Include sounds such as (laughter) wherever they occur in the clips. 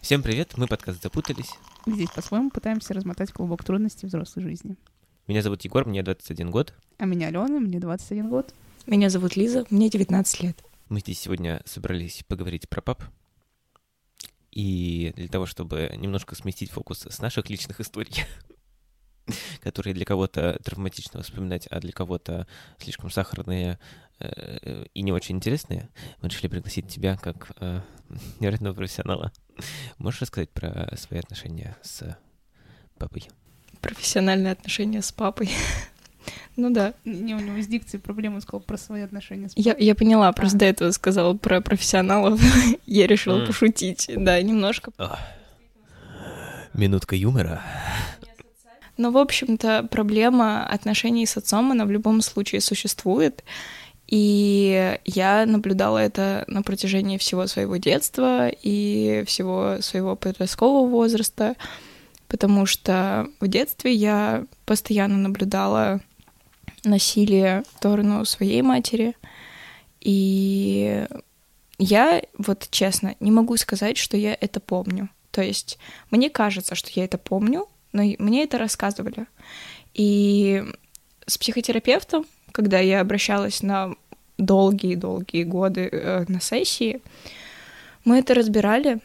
Всем привет, мы подкаст «Запутались». Здесь по-своему пытаемся размотать клубок трудностей взрослой жизни. Меня зовут Егор, мне 21 год. А меня Алена, мне 21 год. Меня зовут Лиза, мне 19 лет. Мы здесь сегодня собрались поговорить про пап. И для того, чтобы немножко сместить фокус с наших личных историй, (laughs) которые для кого-то травматично вспоминать, а для кого-то слишком сахарные э, и не очень интересные, мы решили пригласить тебя как э, (laughs) невероятного профессионала. Можешь рассказать про свои отношения с папой? Профессиональные отношения с папой. (laughs) Ну да. Не, у него с дикцией проблемы, он сказал про свои отношения с папой. Я, я поняла, просто до этого сказала про профессионалов. (laughs) я решила М. пошутить, да, немножко. Ох. Минутка юмора. Но, в общем-то, проблема отношений с отцом, она в любом случае существует. И я наблюдала это на протяжении всего своего детства и всего своего подросткового возраста, потому что в детстве я постоянно наблюдала насилие в сторону своей матери. И я, вот честно, не могу сказать, что я это помню. То есть мне кажется, что я это помню, но мне это рассказывали. И с психотерапевтом, когда я обращалась на долгие-долгие годы э, на сессии, мы это разбирали,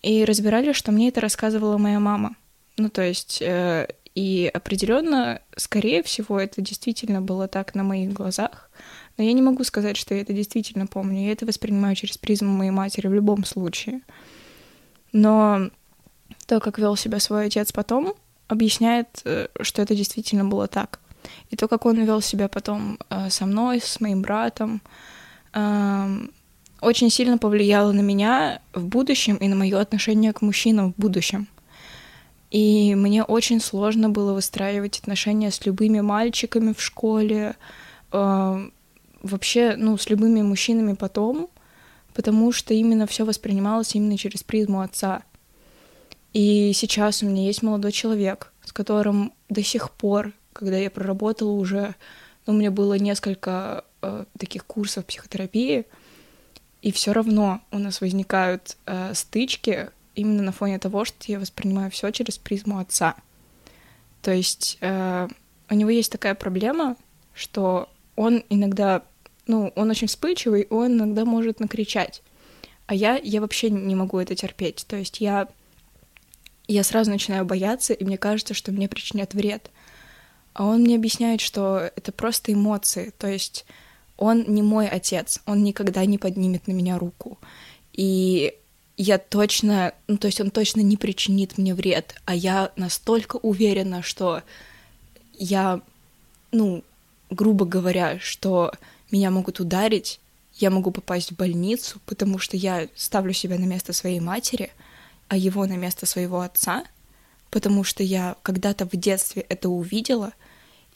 и разбирали, что мне это рассказывала моя мама. Ну, то есть, э, и определенно, скорее всего, это действительно было так на моих глазах, но я не могу сказать, что я это действительно помню. Я это воспринимаю через призму моей матери в любом случае. Но то, как вел себя свой отец потом, объясняет, э, что это действительно было так. И то, как он вел себя потом э, со мной, с моим братом, эм, очень сильно повлияло на меня в будущем и на мое отношение к мужчинам в будущем. И мне очень сложно было выстраивать отношения с любыми мальчиками в школе, э, вообще, ну, с любыми мужчинами потом, потому что именно все воспринималось именно через призму отца. И сейчас у меня есть молодой человек, с которым до сих пор, когда я проработала уже, ну, у меня было несколько э, таких курсов психотерапии, и все равно у нас возникают э, стычки именно на фоне того, что я воспринимаю все через призму отца. То есть э, у него есть такая проблема, что он иногда, ну, он очень вспыльчивый, он иногда может накричать. А я, я вообще не могу это терпеть. То есть я, я сразу начинаю бояться, и мне кажется, что мне причинят вред. А он мне объясняет, что это просто эмоции. То есть он не мой отец, он никогда не поднимет на меня руку. И я точно, ну то есть он точно не причинит мне вред, а я настолько уверена, что я, ну, грубо говоря, что меня могут ударить, я могу попасть в больницу, потому что я ставлю себя на место своей матери, а его на место своего отца, потому что я когда-то в детстве это увидела,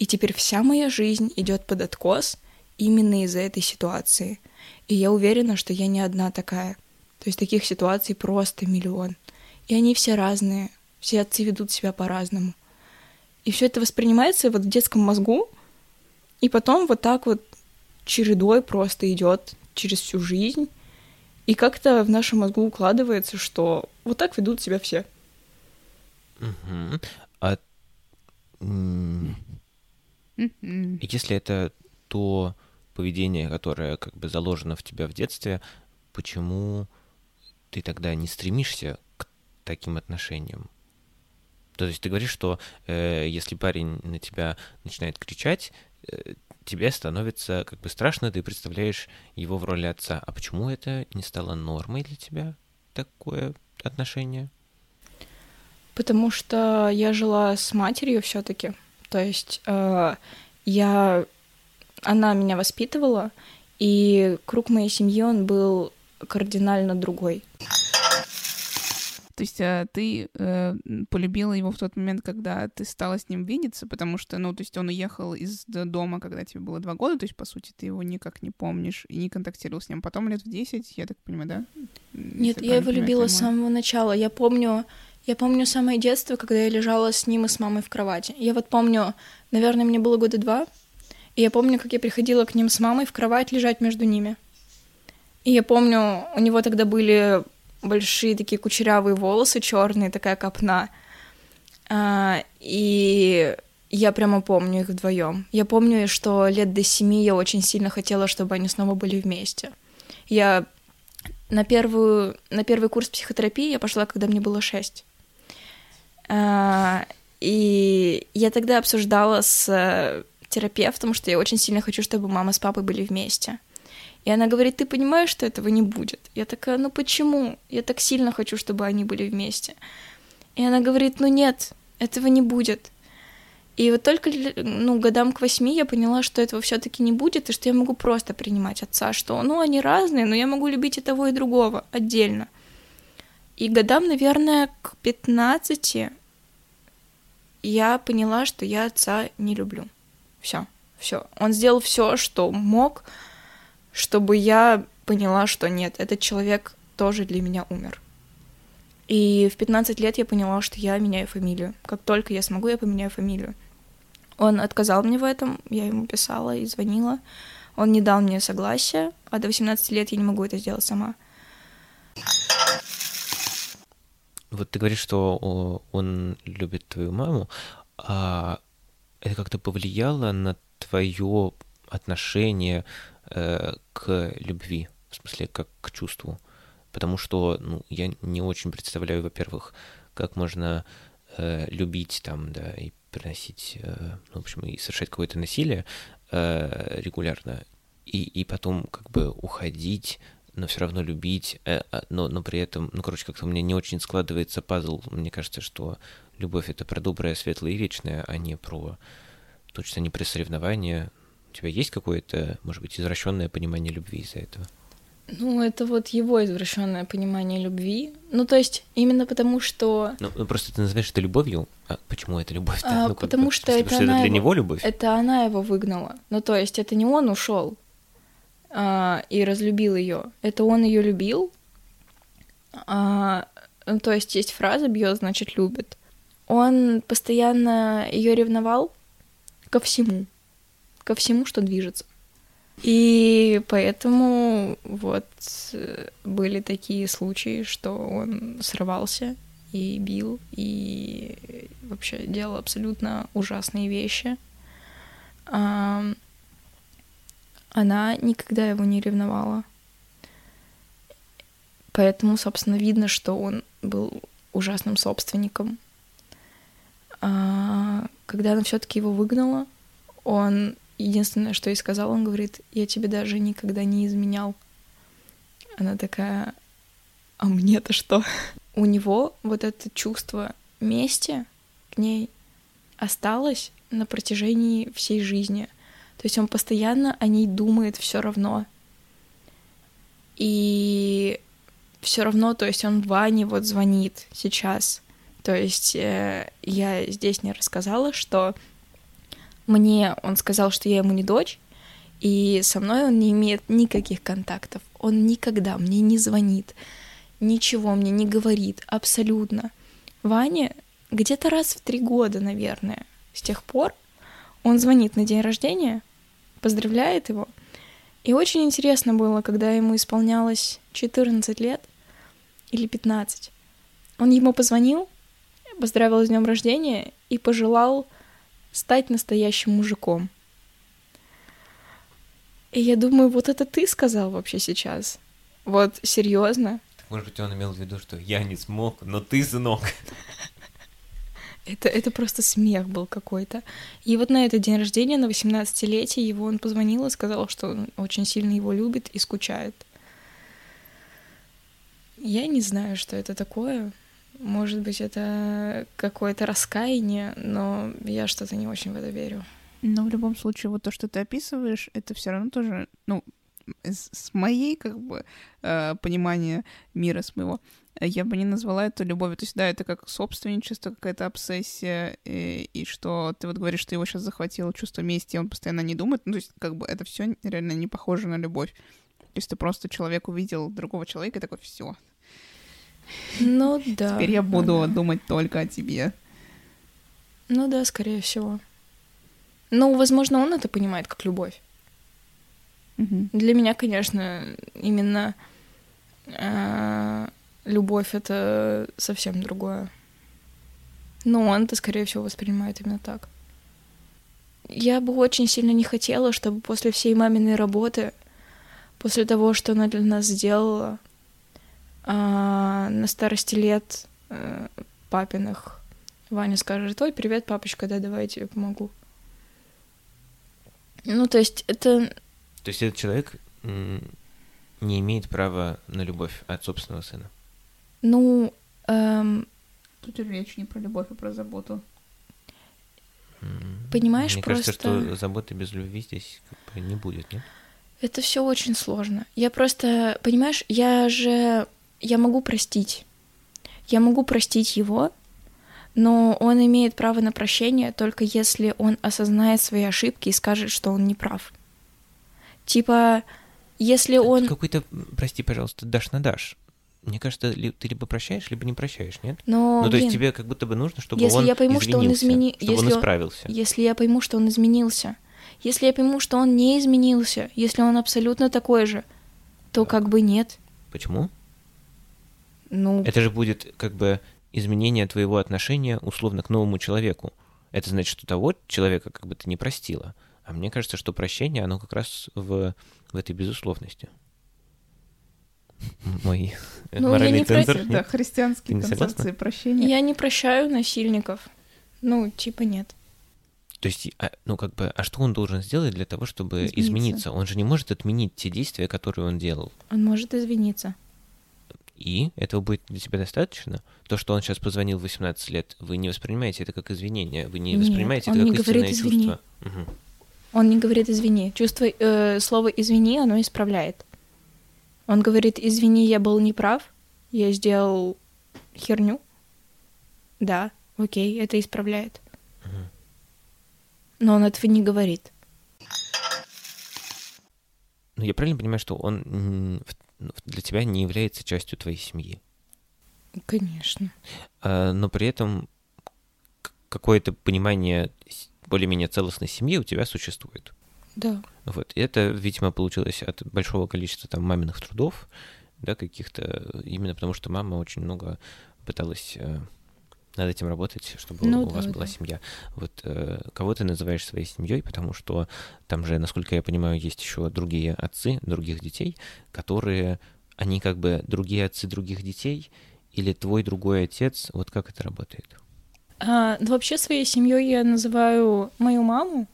и теперь вся моя жизнь идет под откос именно из-за этой ситуации. И я уверена, что я не одна такая. То есть таких ситуаций просто миллион. И они все разные. Все отцы ведут себя по-разному. И все это воспринимается вот в детском мозгу, и потом вот так вот чередой просто идет через всю жизнь. И как-то в нашем мозгу укладывается, что вот так ведут себя все. Мгм. А Мгм. если это то поведение, которое как бы заложено в тебя в детстве, почему ты тогда не стремишься к таким отношениям? То есть ты говоришь, что э, если парень на тебя начинает кричать, э, тебе становится как бы страшно, ты представляешь его в роли отца. А почему это не стало нормой для тебя, такое отношение? Потому что я жила с матерью все-таки. То есть э, я, она меня воспитывала, и круг моей семьи он был кардинально другой. То есть э, ты э, полюбила его в тот момент, когда ты стала с ним видеться, потому что, ну, то есть он уехал из дома, когда тебе было два года, то есть, по сути, ты его никак не помнишь и не контактировал с ним. Потом лет в 10, я так понимаю, да? Нет, я его любила с самого начала. Я помню, я помню самое детство, когда я лежала с ним и с мамой в кровати. Я вот помню, наверное, мне было года два, и я помню, как я приходила к ним с мамой в кровать лежать между ними. И я помню, у него тогда были большие такие кучерявые волосы, черные, такая копна. А, и я прямо помню их вдвоем. Я помню, что лет до семи я очень сильно хотела, чтобы они снова были вместе. Я на, первую, на первый курс психотерапии я пошла, когда мне было шесть. А, и я тогда обсуждала с э, терапевтом, что я очень сильно хочу, чтобы мама с папой были вместе. И она говорит, ты понимаешь, что этого не будет? Я такая, ну почему? Я так сильно хочу, чтобы они были вместе. И она говорит, ну нет, этого не будет. И вот только ну, годам к восьми я поняла, что этого все-таки не будет, и что я могу просто принимать отца, что ну они разные, но я могу любить и того, и другого отдельно. И годам, наверное, к 15 я поняла, что я отца не люблю. Все, все. Он сделал все, что мог, чтобы я поняла, что нет, этот человек тоже для меня умер. И в 15 лет я поняла, что я меняю фамилию. Как только я смогу, я поменяю фамилию. Он отказал мне в этом, я ему писала и звонила. Он не дал мне согласия, а до 18 лет я не могу это сделать сама. Вот ты говоришь, что он любит твою маму, а это как-то повлияло на твое отношение э, к любви, в смысле, как к чувству? Потому что, ну, я не очень представляю, во-первых, как можно э, любить там, да, и приносить, э, ну, в общем, и совершать какое-то насилие э, регулярно, и, и потом как бы уходить но все равно любить, э, а, но, но при этом, ну, короче, как-то у меня не очень складывается пазл. Мне кажется, что любовь — это про доброе, светлое и вечное, а не про, точно не про соревнования. У тебя есть какое-то, может быть, извращенное понимание любви из-за этого? Ну, это вот его извращенное понимание любви. Ну, то есть, именно потому что. Ну, ну просто ты называешь это любовью. А почему это любовь? А, ну, потому как, что, это, это, она это для его... него любовь. Это она его выгнала. Ну, то есть, это не он ушел а, и разлюбил ее. Это он ее любил. А, ну, то есть есть фраза «бьет, значит, любит». Он постоянно ее ревновал ко всему, ко всему, что движется. И поэтому вот были такие случаи, что он срывался и бил, и вообще делал абсолютно ужасные вещи она никогда его не ревновала. Поэтому, собственно, видно, что он был ужасным собственником. А когда она все-таки его выгнала, он единственное, что ей сказал, он говорит, я тебе даже никогда не изменял. Она такая, а мне-то что? У него вот это чувство мести к ней осталось на протяжении всей жизни — то есть он постоянно о ней думает все равно. И все равно, то есть он Ване вот звонит сейчас. То есть э, я здесь не рассказала, что мне он сказал, что я ему не дочь, и со мной он не имеет никаких контактов. Он никогда мне не звонит, ничего мне не говорит, абсолютно. Ваня где-то раз в три года, наверное, с тех пор он звонит на день рождения, поздравляет его. И очень интересно было, когда ему исполнялось 14 лет или 15. Он ему позвонил, поздравил с днем рождения и пожелал стать настоящим мужиком. И я думаю, вот это ты сказал вообще сейчас? Вот серьезно? Может быть, он имел в виду, что я не смог, но ты сынок. Это, это просто смех был какой-то. И вот на этот день рождения, на 18-летие, его он позвонил и сказал, что он очень сильно его любит и скучает. Я не знаю, что это такое. Может быть, это какое-то раскаяние, но я что-то не очень в это верю. Но в любом случае, вот то, что ты описываешь, это все равно тоже, ну, с моей, как бы, э, понимания мира, с моего, я бы не назвала это любовью. То есть, да, это как собственничество, какая-то обсессия, и, и что ты вот говоришь, что его сейчас захватило чувство мести, и он постоянно не думает. Ну, то есть, как бы это все реально не похоже на любовь. То есть ты просто человек увидел другого человека и такой, все. Ну (laughs) да. Теперь я буду да. думать только о тебе. Ну да, скорее всего. Ну, возможно, он это понимает как любовь. Угу. Для меня, конечно, именно э, любовь — это совсем другое. Но он-то, скорее всего, воспринимает именно так. Я бы очень сильно не хотела, чтобы после всей маминой работы, после того, что она для нас сделала, а, на старости лет а, папиных, Ваня скажет, ой, привет, папочка, да, давай я тебе помогу. Ну, то есть это... То есть этот человек не имеет права на любовь от собственного сына? Ну, эм... Тут речь не про любовь, а про заботу. Понимаешь, Мне просто... кажется, что заботы без любви здесь как бы не будет, нет? Это все очень сложно. Я просто, понимаешь, я же, я могу простить. Я могу простить его, но он имеет право на прощение только если он осознает свои ошибки и скажет, что он не прав. Типа, если он... Какой-то, прости, пожалуйста, дашь на дашь. Мне кажется, ты либо прощаешь, либо не прощаешь, нет? Но, ну, то блин, есть тебе как будто бы нужно, чтобы если он я пойму, что он измени... чтобы если он исправился. Если я пойму, что он изменился, если я пойму, что он не изменился, если он абсолютно такой же, то Так. как бы нет. Почему? Ну, Это же будет как бы изменение твоего отношения условно к новому человеку. Это значит, что того человека как бы ты не простила. А мне кажется, что прощение, оно как раз в, в этой безусловности. Мой Ну, я не про- цензор. Да, нет? Ты христианские не согласна? концепции прощения. я не прощаю насильников. Ну, типа нет. То есть, а, ну как бы, а что он должен сделать для того, чтобы Измениться. измениться? Он же не может отменить те действия, которые он делал. Он может извиниться. И этого будет для тебя достаточно? То, что он сейчас позвонил в 18 лет, вы не воспринимаете это как извинение, вы не Нет, воспринимаете это не как говорит истинное «извини». чувство. Мгм. Он не говорит извини. Чувство, э, слово извини, оно исправляет. Он говорит, извини, я был неправ, я сделал херню. Да, окей, это исправляет. Но он этого не говорит. Ну, я правильно понимаю, что он ну, для тебя не является частью твоей семьи? Конечно. А, но при этом какое-то понимание более-менее целостной семьи у тебя существует. Да. Вот. И это, видимо, получилось от большого количества там маминых трудов, да, каких-то, именно потому что мама очень много пыталась э, над этим работать, чтобы Ну у да, вас была да. семья. Вот э, кого ты называешь своей семьей, потому что там же, насколько я понимаю, есть еще другие отцы других детей, которые, они как бы другие отцы других детей, или твой другой отец, вот как это работает? А, ну, вообще своей семьей я называю мою маму,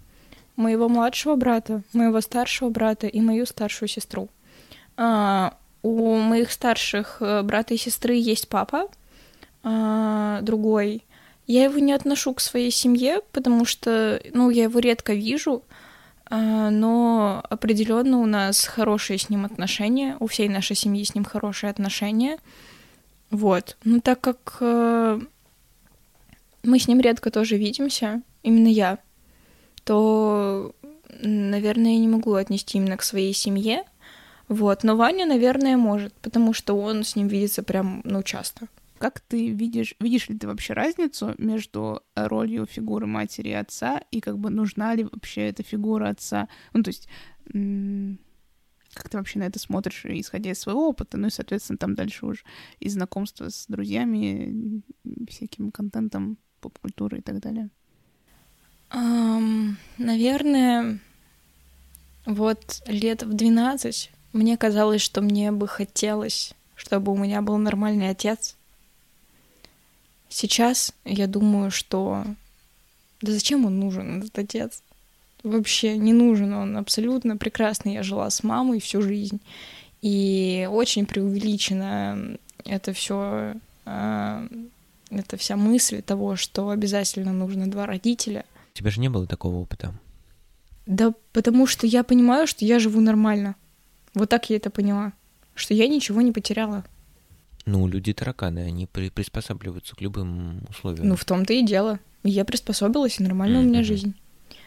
моего младшего брата, моего старшего брата и мою старшую сестру. А, у моих старших э, брата и сестры есть папа, а, другой. Я его не отношу к своей семье, потому что, ну, я его редко вижу, а, но определенно у нас хорошие с ним отношения, у всей нашей семьи с ним хорошие отношения. Вот. Ну, так как э, мы с ним редко тоже видимся, именно я, то, наверное, я не могу отнести именно к своей семье. Вот. Но Ваня, наверное, может, потому что он с ним видится прям, ну, часто. Как ты видишь, видишь ли ты вообще разницу между ролью фигуры матери и отца, и как бы нужна ли вообще эта фигура отца? Ну, то есть, как ты вообще на это смотришь, исходя из своего опыта, ну и, соответственно, там дальше уже и знакомство с друзьями, всяким контентом, поп-культурой и так далее. Ам, наверное, вот лет в 12 мне казалось, что мне бы хотелось, чтобы у меня был нормальный отец. Сейчас я думаю, что да зачем он нужен, этот отец? Вообще не нужен он, абсолютно прекрасно. Я жила с мамой всю жизнь. И очень преувеличено это все, это вся мысль того, что обязательно нужно два родителя. У тебя же не было такого опыта. Да потому что я понимаю, что я живу нормально. Вот так я это поняла. Что я ничего не потеряла. Ну, люди тараканы, они при- приспосабливаются к любым условиям. Ну, в том-то и дело. Я приспособилась, и нормально у меня жизнь.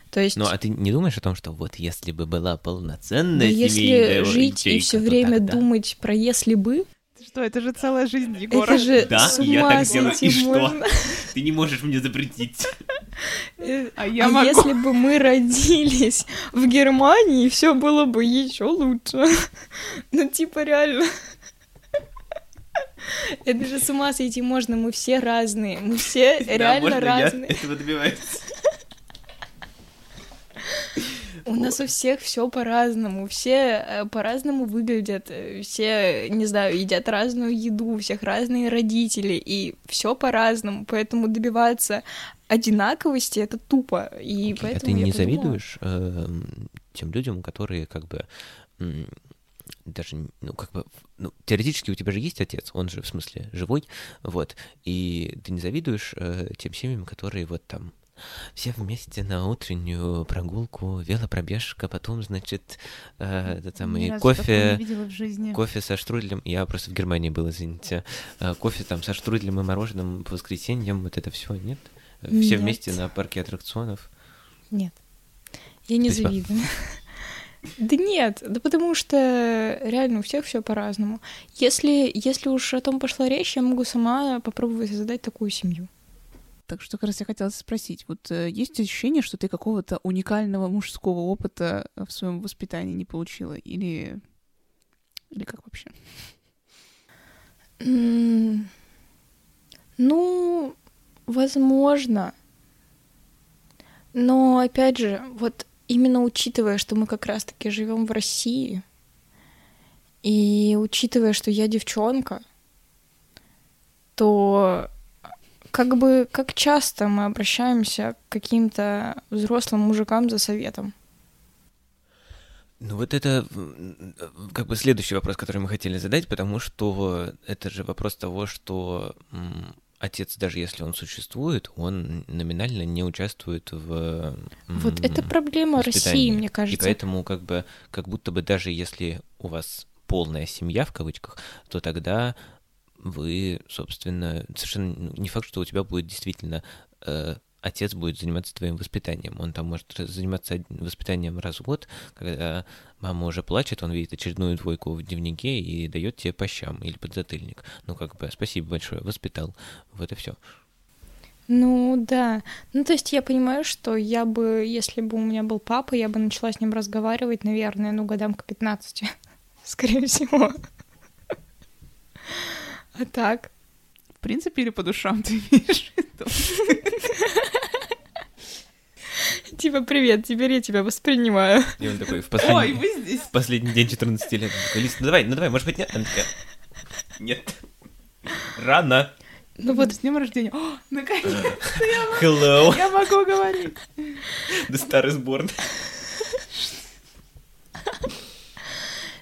То есть, Ну, а ты не думаешь о том, что вот если бы была да полноценная если семейная жить и все время тогда- думать про если бы, что, это же целая жизнь Егора. это же Да, с и я ума так делаю, и сойти что? можно. (laughs) Ты не можешь мне запретить. Э, А я а могу. если бы мы родились в Германии, все было бы еще лучше. (laughs) Ну, типа, реально. Это же с ума сойти можно, мы все разные, мы все реально разные. этого добиваюсь. У нас у всех все по-разному, все э, по-разному выглядят, э, все, не знаю, едят разную еду, у всех разные родители, и все по-разному, поэтому добиваться одинаковости это тупо, и okay, поэтому а ты не подумала... завидуешь э, тем людям, которые как бы даже, ну, как бы, ну, теоретически у тебя же есть отец, он же, в смысле, живой, вот, и ты не завидуешь э, тем семьям, которые вот там все вместе на утреннюю прогулку, велопробежка, потом, значит, э, это там и кофе, кофе со штруделем. Я просто в Германии был, извините. Э, кофе там со штруделем и мороженым по воскресеньям, вот это все, нет? Все нет. вместе на парке аттракционов. Нет. Я не завидую. Да нет, да потому что реально у всех все по-разному. Если, если уж о том пошла речь, я могу сама попробовать создать такую семью. Так что как раз я хотела спросить, вот э, есть ощущение, что ты какого-то уникального мужского опыта в своем воспитании не получила? Или, или как вообще? Ну, возможно. Но опять же, вот именно учитывая, что мы как раз-таки живем в России, и учитывая, что я девчонка, то как бы как часто мы обращаемся к каким-то взрослым мужикам за советом? Ну вот это как бы следующий вопрос, который мы хотели задать, потому что это же вопрос того, что отец, даже если он существует, он номинально не участвует в Вот это проблема России, мне кажется. И поэтому как бы как будто бы даже если у вас полная семья в кавычках, то тогда вы, собственно, совершенно не факт, что у тебя будет действительно э, отец будет заниматься твоим воспитанием. Он там может заниматься воспитанием раз в год, когда мама уже плачет, он видит очередную двойку в дневнике и дает тебе по щам или подзатыльник. Ну, как бы, спасибо большое, воспитал. Вот и все. Ну да. Ну, то есть я понимаю, что я бы, если бы у меня был папа, я бы начала с ним разговаривать, наверное, ну, годам к 15, (laughs) скорее всего. А (laughs) так? В принципе, или по душам ты имеешь в виду? (laughs) Типа, привет, теперь я тебя воспринимаю. И он такой, в последний, Ой, вы здесь. В последний день 14 лет. Такой, Лиз, ну давай, ну давай, может быть, нет? Она такая, нет. Рано. Ну вот, с днем рождения. О, наконец-то я, (laughs) Hello. я могу говорить. Да старый сборный.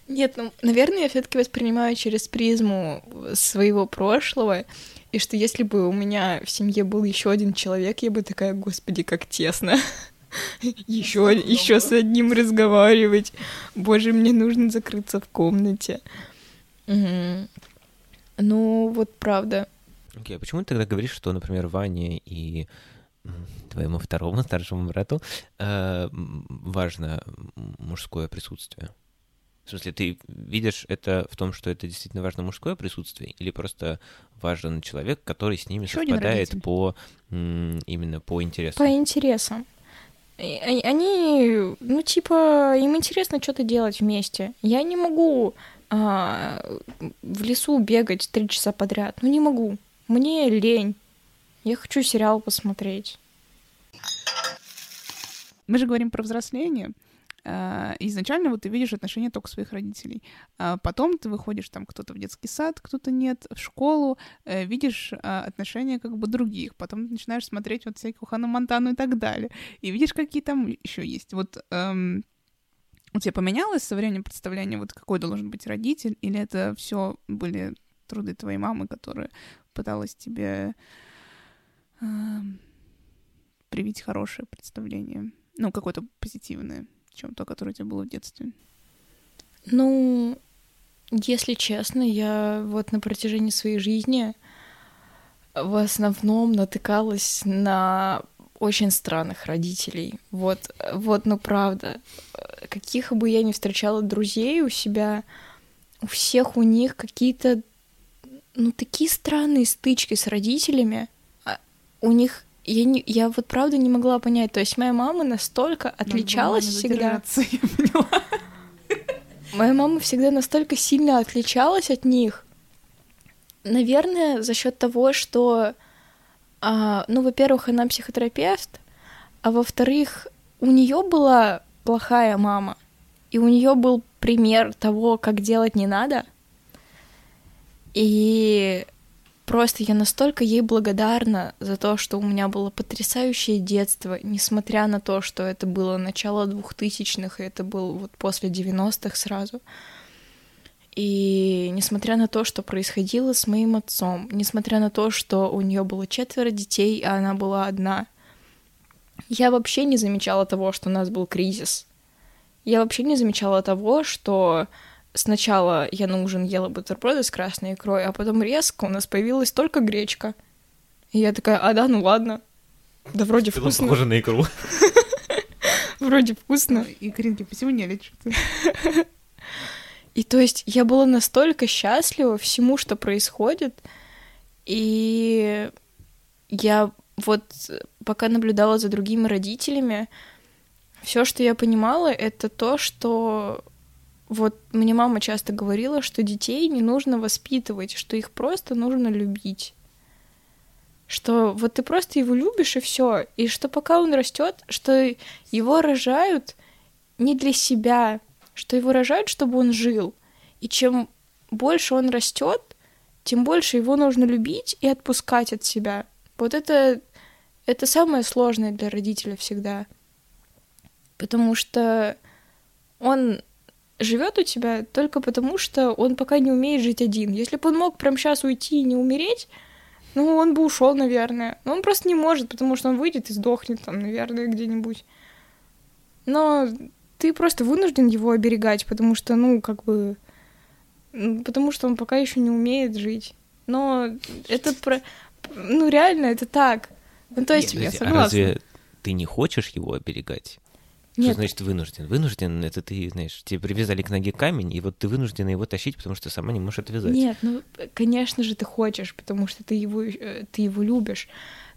Нет, ну, наверное, я все-таки воспринимаю через призму своего прошлого, и что если бы у меня в семье был еще один человек, я бы такая, господи, как тесно. Еще, еще с одним разговаривать. Боже, мне нужно закрыться в комнате. Угу. Ну, вот правда. Окей, okay, а почему ты тогда говоришь, что, например, Ване и твоему второму старшему брату э, важно мужское присутствие? В смысле, ты видишь это в том, что это действительно важно мужское присутствие, или просто важен человек, который с ними Еще совпадает по именно по интересам? По интересам. Они, ну, типа, им интересно что-то делать вместе. Я не могу а, в лесу бегать три часа подряд. Ну, не могу. Мне лень. Я хочу сериал посмотреть. Мы же говорим про взросление. А, изначально вот ты видишь отношения только своих родителей. А потом ты выходишь там кто-то в детский сад, кто-то нет, в школу, э, видишь а, отношения как бы других. Потом ты начинаешь смотреть вот всякую Хану Монтану и так далее. И видишь, какие там еще есть. Вот эм, у тебя поменялось со временем представление, вот какой должен быть родитель, или это все были труды твоей мамы, которая пыталась тебе э, привить хорошее представление, ну, какое-то позитивное? Чем то, которое у тебя было в детстве? Ну, если честно, я вот на протяжении своей жизни в основном натыкалась на очень странных родителей. Вот, вот, ну правда. Каких бы я ни встречала друзей у себя, у всех у них какие-то, ну, такие странные стычки с родителями. А у них я, не, я вот правда не могла понять. То есть моя мама настолько отличалась всегда. Моя мама всегда настолько сильно отличалась от них. Наверное, за счет того, что, а, ну, во-первых, она психотерапевт, а во-вторых, у нее была плохая мама, и у нее был пример того, как делать не надо. И просто я настолько ей благодарна за то, что у меня было потрясающее детство, несмотря на то, что это было начало двухтысячных, и это был вот после 90-х сразу. И несмотря на то, что происходило с моим отцом, несмотря на то, что у нее было четверо детей, а она была одна, я вообще не замечала того, что у нас был кризис. Я вообще не замечала того, что сначала я на ужин ела бутерброды с красной икрой, а потом резко у нас появилась только гречка. И я такая, а да, ну ладно. Да вроде Ты вкусно. похоже на икру. (laughs) Вроде вкусно. И Кринки посемнели что-то. И то есть я была настолько счастлива всему, что происходит. И я вот пока наблюдала за другими родителями, все, что я понимала, это то, что вот мне мама часто говорила, что детей не нужно воспитывать, что их просто нужно любить. Что вот ты просто его любишь и все. И что пока он растет, что его рожают не для себя, что его рожают, чтобы он жил. И чем больше он растет, тем больше его нужно любить и отпускать от себя. Вот это, это самое сложное для родителя всегда потому что он живет у тебя только потому, что он пока не умеет жить один. Если бы он мог прямо сейчас уйти и не умереть, ну, он бы ушел, наверное. Но он просто не может, потому что он выйдет и сдохнет там, наверное, где-нибудь. Но ты просто вынужден его оберегать, потому что, ну, как бы... Потому что он пока еще не умеет жить. Но это про... Ну, реально, это так. Ну, то есть, Нет, я подожди, а согласна. разве ты не хочешь его оберегать? Что Нет. значит вынужден? Вынужден это ты, знаешь, тебе привязали к ноге камень, и вот ты вынуждена его тащить, потому что сама не можешь отвязать. Нет, ну, конечно же, ты хочешь, потому что ты его, э, ты его любишь.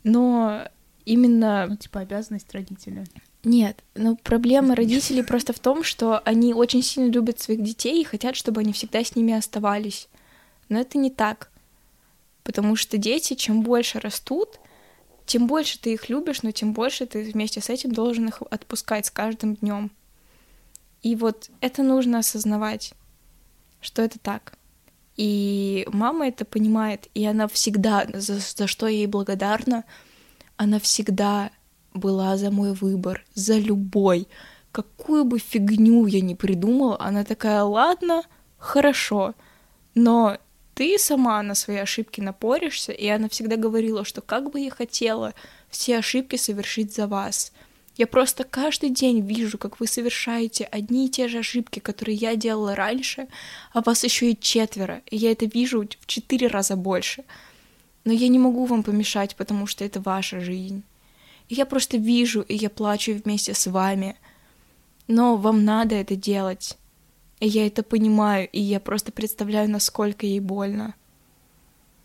Но именно... Ну, типа, обязанность родителя. Нет, но проблема родителей просто в том, что они очень сильно любят своих детей и хотят, чтобы они всегда с ними оставались. Но это не так. Потому что дети, чем больше растут, тем больше ты их любишь, но тем больше ты вместе с этим должен их отпускать с каждым днем. И вот это нужно осознавать, что это так. И мама это понимает, и она всегда, за, за что я ей благодарна, она всегда была за мой выбор, за любой. Какую бы фигню я ни придумала, она такая, ладно, хорошо, но ты сама на свои ошибки напоришься, и она всегда говорила, что как бы я хотела все ошибки совершить за вас. Я просто каждый день вижу, как вы совершаете одни и те же ошибки, которые я делала раньше, а вас еще и четверо, и я это вижу в четыре раза больше. Но я не могу вам помешать, потому что это ваша жизнь. И я просто вижу, и я плачу вместе с вами. Но вам надо это делать. И я это понимаю, и я просто представляю, насколько ей больно.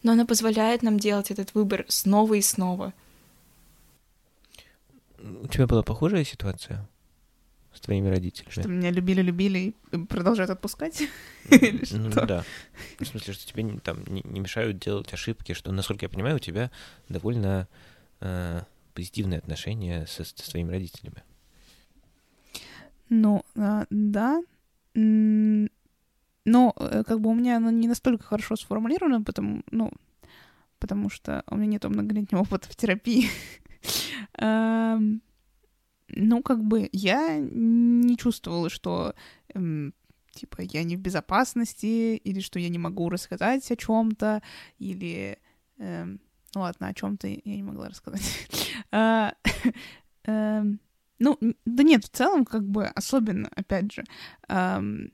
Но она позволяет нам делать этот выбор снова и снова. У тебя была похожая ситуация с твоими родителями? Что меня любили-любили и продолжают отпускать? (laughs) Ну да. В смысле, что тебе не- там не, мешают делать ошибки, что, насколько я понимаю, у тебя довольно э, позитивные отношения со, с твоими родителями. Ну, а, да. Но э, как бы у меня оно не настолько хорошо сформулировано, потому, ну, потому что у меня нет многолетнего опыта в терапии. (laughs) Эм, Ну, как бы я не чувствовала, что эм, типа я не в безопасности, или что я не могу рассказать о чем-то, или эм, ну ладно, о чем-то я не могла рассказать. (laughs) (laughs) Эм, ну, да нет, в целом, как бы, особенно, опять же, ам,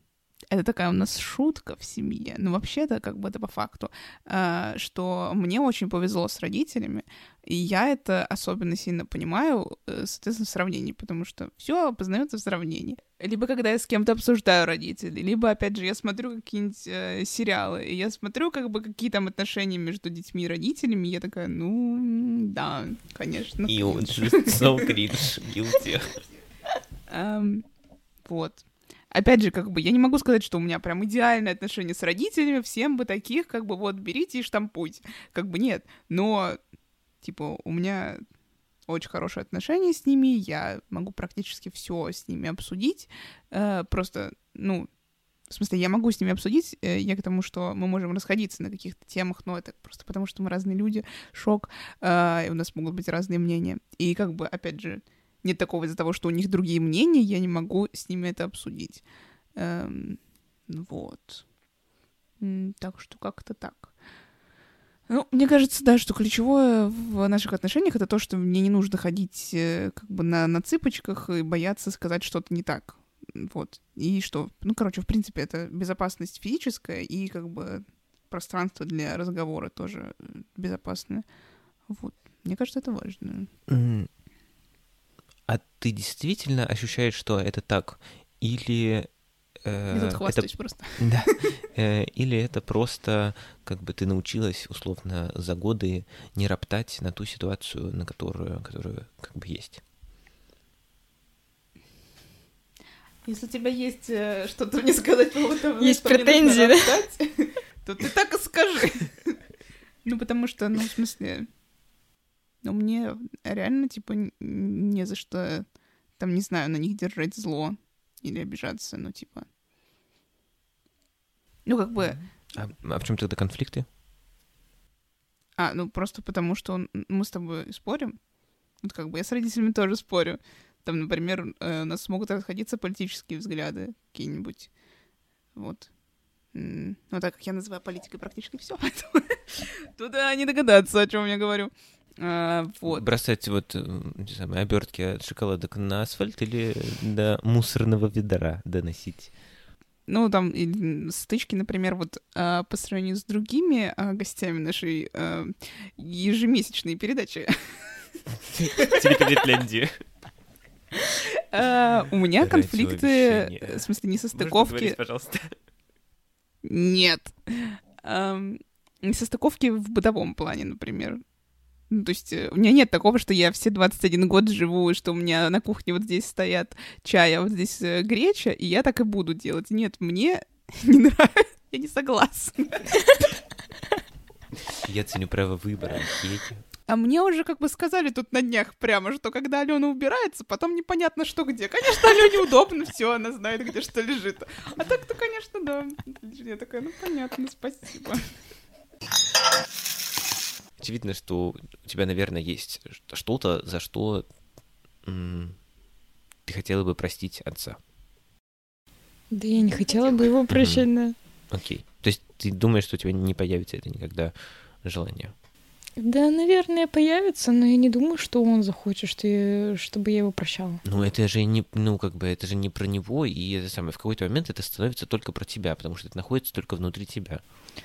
это такая у нас шутка в семье, но вообще-то, как бы, это по факту, а, что мне очень повезло с родителями, и я это особенно сильно понимаю, э, соответственно, в сравнении, потому что все познается в сравнении. Либо когда я с кем-то обсуждаю родителей, либо, опять же, я смотрю какие-нибудь э, сериалы, и я смотрю, как бы, какие там отношения между детьми и родителями, и я такая, ну, да, конечно. so (laughs) cringe, guilty. Вот. опять же, как бы, я не могу сказать, что у меня прям идеальные отношения с родителями, всем бы таких, как бы, вот, берите и штампуйте. Как бы нет. Но, типа, у меня очень хорошие отношения с ними, я могу практически все с ними обсудить. Э, просто, ну, в смысле, я могу с ними обсудить, э, я к тому, что мы можем расходиться на каких-то темах, но это просто потому, что мы разные люди, шок, э, и у нас могут быть разные мнения. И как бы, опять же, нет такого из-за того, что у них другие мнения, я не могу с ними это обсудить. Эм, вот. Так что как-то так. Ну, мне кажется, да, что ключевое в наших отношениях это то, что мне не нужно ходить э, как бы на, на цыпочках и бояться сказать что-то не так. Вот. И что, ну, короче, в принципе, это безопасность физическая и как бы пространство для разговора тоже безопасное. Вот. Мне кажется, это важно. А ты действительно ощущаешь, что это так? Или Э, Я тут хвастаюсь это... просто. (laughs) Да. Э, или это просто, как бы ты научилась, условно, за годы не роптать на ту ситуацию, на которую, которую как бы есть. Если у тебя есть э, что-то мне сказать по поводу того, есть что претензии, мне нужно роптать, (laughs) то ты так и скажи. (laughs) Ну, потому что, ну, в смысле, ну, мне реально, типа, не за что, там, не знаю, на них держать зло или обижаться, ну, типа. Ну, как бы... А, а в чем тогда конфликты? А, ну, просто потому что он, мы с тобой спорим. Вот как бы я с родителями тоже спорю. Там, например, э, у нас могут расходиться политические взгляды какие-нибудь. Вот. Ну, так как я называю политикой практически все, (laughs) поэтому туда не догадаться, о чем я говорю. А, вот. Бросать вот э, не знаю, обертки от шоколадок на асфальт или до мусорного ведра доносить? Ну, там стычки, например, вот а, по сравнению с другими а, гостями нашей а, ежемесячной передачи. Телекомитляндии. Uh, у меня конфликты, в смысле, не состыковки. пожалуйста. Нет. Um, несостыковки в бытовом плане, например. Ну, то есть э, у меня нет такого, что я все 21 год живу, и что у меня на кухне вот здесь стоят чай, а вот здесь э, греча, и я так и буду делать. Нет, мне (laughs) не нравится, я не согласна. Я ценю право выбора, А мне уже как бы сказали тут на днях прямо, что когда Алена убирается, потом непонятно, что где. Конечно, Алене удобно, все, она знает, где что лежит. А так-то, конечно, да. Я такая, ну понятно, спасибо очевидно, что у тебя, наверное, есть что-то, за что ты хотела бы простить отца. Да я не хотела бы его прощать, да. Окей. То есть ты думаешь, что у тебя не появится это никогда желание? Да, наверное, появится, но я не думаю, что он захочет, что я, чтобы я его прощала. Ну, это же не, ну, как бы, это же не про него, и это самое, в какой-то момент это становится только про тебя, потому что это находится только внутри тебя.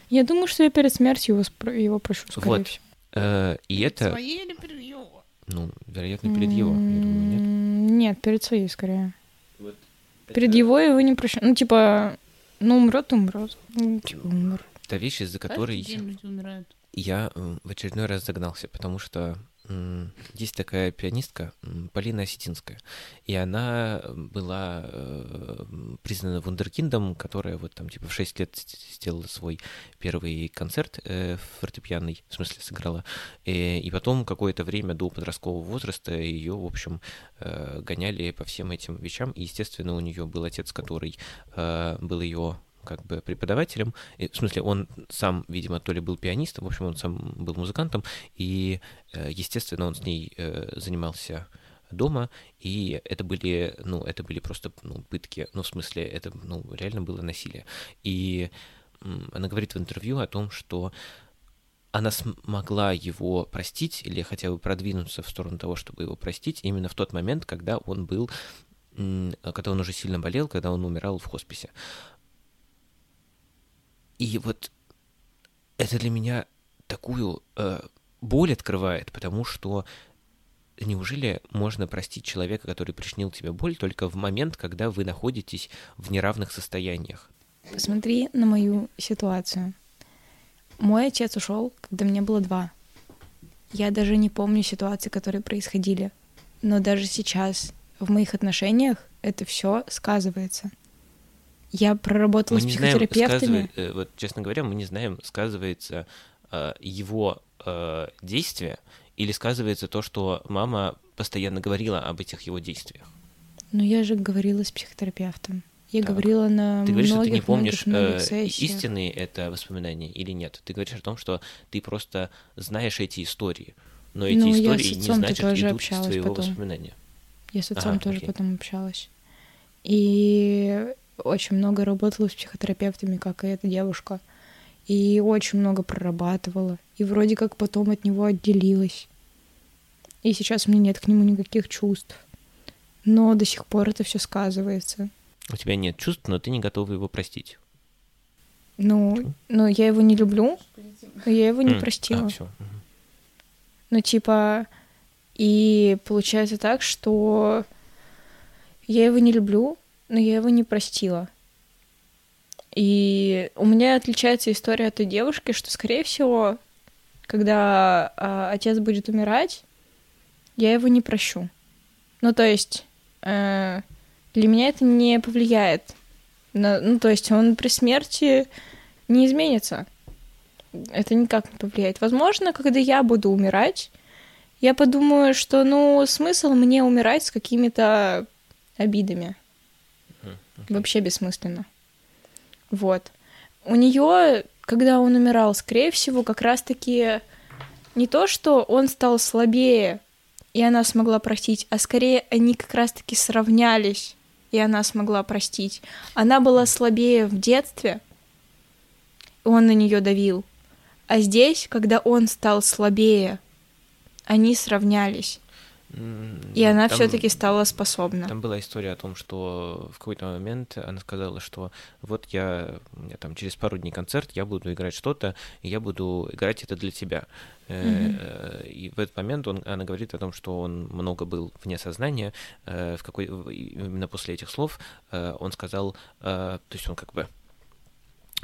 Я думаю, что я перед смертью его, его прощу, скорее вот. всего. Э, и перед это... Своей или перед его? Ну, вероятно, перед его, я думаю, нет? Нет, перед своей, скорее. Вот перед это... его его не прощу. Ну, типа, ну, умрет, умрет. Ну, типа, умер. Та вещь, из-за которой... Я в очередной раз загнался, потому что есть такая пианистка Полина Осетинская, и она была э, признана вундеркиндом, которая вот там типа в 6 лет сделала свой первый концерт э, фортепианный, в смысле сыграла, и, потом какое-то время до подросткового возраста ее, в общем, э, гоняли по всем этим вещам, и, естественно, у нее был отец, который был ее как бы преподавателем. В смысле, он сам, видимо, то ли был пианистом, в общем, он сам был музыкантом, и, э, естественно, он с ней э, занимался дома, и это были, ну, это были просто, ну, пытки, ну, в смысле, это, ну, реально было насилие. И она говорит в интервью о том, что она смогла его простить или хотя бы продвинуться в сторону того, чтобы его простить именно в тот момент, когда он был, когда он уже сильно болел, когда он умирал в хосписе. И вот это для меня такую э, боль открывает, потому что неужели можно простить человека, который причинил тебе боль, только в момент, когда вы находитесь в неравных состояниях? Посмотри на мою ситуацию. Мой отец ушел, когда мне было два. Я даже не помню ситуации, которые происходили. Но даже сейчас в моих отношениях это все сказывается. Я проработала Мы с не знаем, психотерапевтами. сказывает- э, вот, честно говоря, мы не знаем, сказывается э, его э, действие или сказывается то, что мама постоянно говорила об этих его действиях. Но я же говорила с психотерапевтом. Я Так. говорила на Ты говоришь, что ты не многих, помнишь многих, многих э, истинные это воспоминания или нет. Ты говоришь о том, что ты просто знаешь эти истории, но эти Ну, с истории не значит тоже идут общалась твоего потом. воспоминания. Я с отцом Ага, тоже окей. потом общалась. И очень много работала с психотерапевтами, как и эта девушка. И очень много прорабатывала. И вроде как потом от него отделилась. И сейчас у меня нет к нему никаких чувств. Но до сих пор это все сказывается. У тебя нет чувств, но ты не готова его простить. Ну, ну, я его не люблю, но я его не М, простила. А, всё. Мгм. Ну, типа, и получается так, что я его не люблю, но я его не простила. И у меня отличается история от той девушки, что, скорее всего, когда а, отец будет умирать, я его не прощу. Ну, то есть, э, для меня это не повлияет. на- ну, то есть, он при смерти не изменится. Это никак не повлияет. Возможно, когда я буду умирать, я подумаю, что, ну, смысл мне умирать с какими-то обидами. Мгм, Вообще бессмысленно. Вот. У нее, когда он умирал, скорее всего, как раз-таки не то, что он стал слабее, и она смогла простить, а скорее они как раз-таки сравнялись, и она смогла простить. Она была слабее в детстве, он на нее давил. А здесь, когда он стал слабее, они сравнялись, И она там- все-таки стала способна. Там была история о том, что в какой-то момент она сказала, что вот я, меня там через пару дней концерт, я буду играть что-то, и я буду играть это для тебя. Э, И в этот момент он, она говорит о том, что он много был вне сознания. э, В какой, именно после этих слов он сказал, то есть он как бы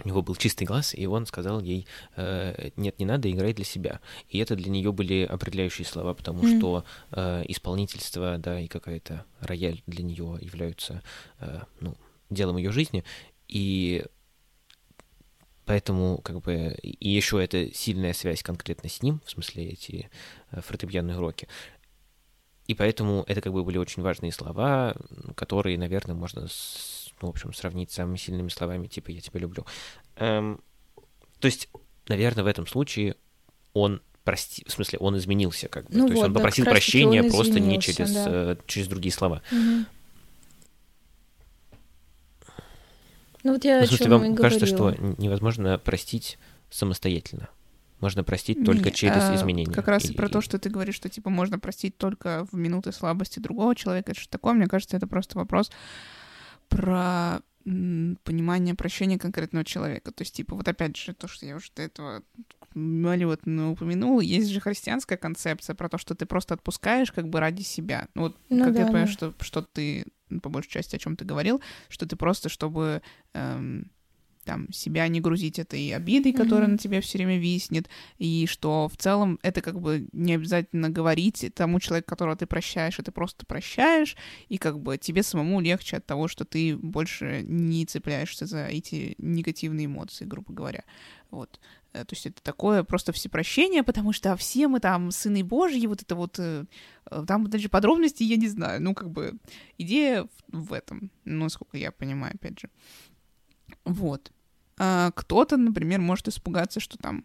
у него был чистый глаз, и он сказал ей, э, нет, не надо, играй для себя. И это для нее были определяющие слова, потому Мгм. что э, исполнительство, да, и какая-то рояль для нее являются, э, ну, делом ее жизни. И поэтому, как бы, и еще это сильная связь конкретно с ним, в смысле эти э, фортепианные уроки. И поэтому это как бы были очень важные слова, которые, наверное, можно, с- ну, в общем, сравнить с самыми сильными словами, типа «я тебя люблю». Эм, то есть, наверное, в этом случае он прости, в смысле, он изменился, как бы. Ну то есть вот, он да, попросил прощения он просто не через, да. э, через другие слова. Мгм. Ну вот я Ну, о смысле, и вам кажется, что говорила. н- невозможно простить самостоятельно? Можно простить только Не, через а, изменения. Как раз И- про то, что ты говоришь, что типа можно простить только в минуты слабости другого человека. Это что такое? Мне кажется, это просто вопрос про понимание прощения конкретного человека. То есть, типа, вот опять же, то, что я уже до этого мимолетно упомянула, есть же христианская концепция про то, что ты просто отпускаешь как бы ради себя. Ну, вот Ну как я да, понимаю, да. что, что ты, ну, по большей части, о чем ты говорил, что ты просто, чтобы эм, там себя не грузить этой обидой, которая Мгм. на тебе все время виснет, и что в целом это как бы не обязательно говорить тому человеку, которого ты прощаешь, это просто прощаешь, и как бы тебе самому легче от того, что ты больше не цепляешься за эти негативные эмоции, грубо говоря. Вот. Э, То есть это такое просто всепрощение, потому что все мы там сыны Божьи, вот это вот, э, э, там даже подробности я не знаю, ну как бы идея в, этом, насколько я понимаю, опять же. Вот. А кто-то, например, может испугаться, что там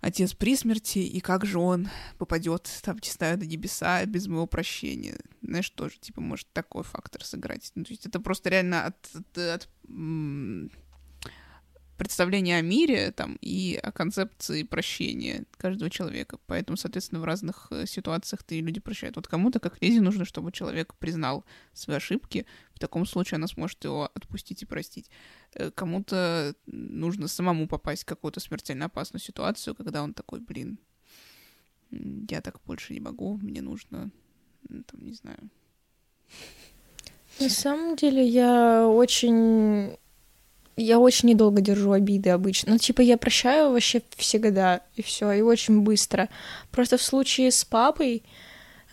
отец при смерти, и как же он попадет, там, не знаю, на небеса без моего прощения. Знаешь, тоже, типа, может такой фактор сыграть. Ну, то есть это просто реально от, от- от, м, представления о мире там и о концепции прощения каждого человека. Поэтому, соответственно, в разных э, ситуациях ты люди прощают. Вот кому-то, как Лизе, нужно, чтобы человек признал свои ошибки. В таком случае она сможет его отпустить и простить. Э, Кому-то нужно самому попасть в какую-то смертельно опасную ситуацию, когда он такой, блин, я так больше не могу, мне нужно, там, не знаю. На самом деле я очень... Я очень недолго держу обиды обычно. Ну, типа, я прощаю вообще всегда, и все, и очень быстро. Просто в случае с папой,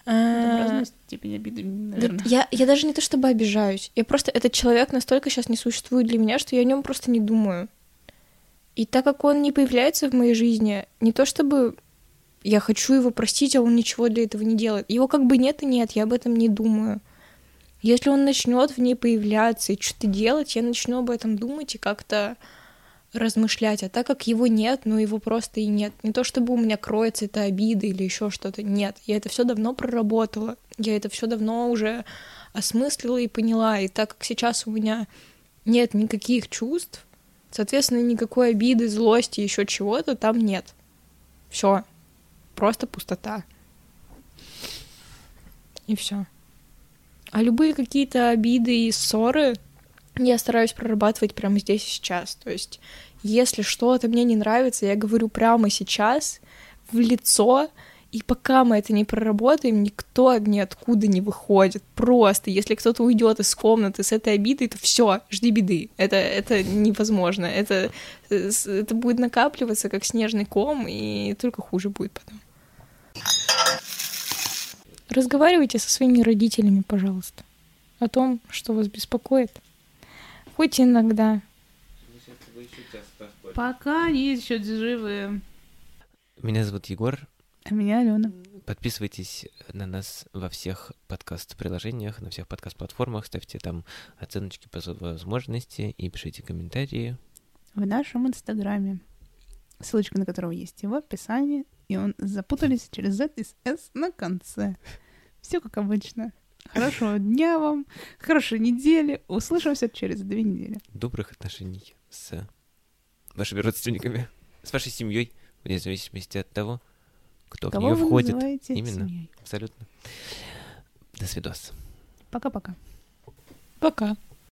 э, А, Разная степень обиды, наверное. Я, я даже не то чтобы обижаюсь. Я просто... Этот человек настолько сейчас не существует для меня, что я о нем просто не думаю. И так как он не появляется в моей жизни, не то чтобы я хочу его простить, а он ничего для этого не делает. Его как бы нет и нет, я об этом не думаю. Если он начнет в ней появляться и что-то делать, я начну об этом думать и как-то размышлять. А так как его нет, ну его просто и нет. Не то чтобы у меня кроется эта обида или еще что-то. Нет, я это все давно проработала. Я это все давно уже осмыслила и поняла. И так как сейчас у меня нет никаких чувств, соответственно, никакой обиды, злости, еще чего-то там нет. Все. Просто пустота. И все. А любые какие-то обиды и ссоры я стараюсь прорабатывать прямо здесь и сейчас. То есть, если что-то мне не нравится, я говорю прямо сейчас, в лицо, и пока мы это не проработаем, никто ниоткуда не выходит. Просто, если кто-то уйдет из комнаты с этой обидой, то все, жди беды. Это, это невозможно. Это, это будет накапливаться, как снежный ком, и только хуже будет потом. Разговаривайте со своими родителями, пожалуйста, о том, что вас беспокоит. Хоть иногда. Пока они еще живы. Меня зовут Егор. А меня Алена. Подписывайтесь на нас во всех подкаст-приложениях, на всех подкаст-платформах, ставьте там оценочки по возможности и пишите комментарии. В нашем инстаграме, ссылочка на которого есть в описании, и он запутались через Z и S на конце. Все как обычно. Хорошего дня вам, хорошей недели. Услышимся через две недели. Добрых отношений с вашими родственниками, с вашей семьей, вне зависимости от того, кто Кого в нее входит. называете Именно. семьей? Абсолютно. До свидос. Пока-пока. Пока.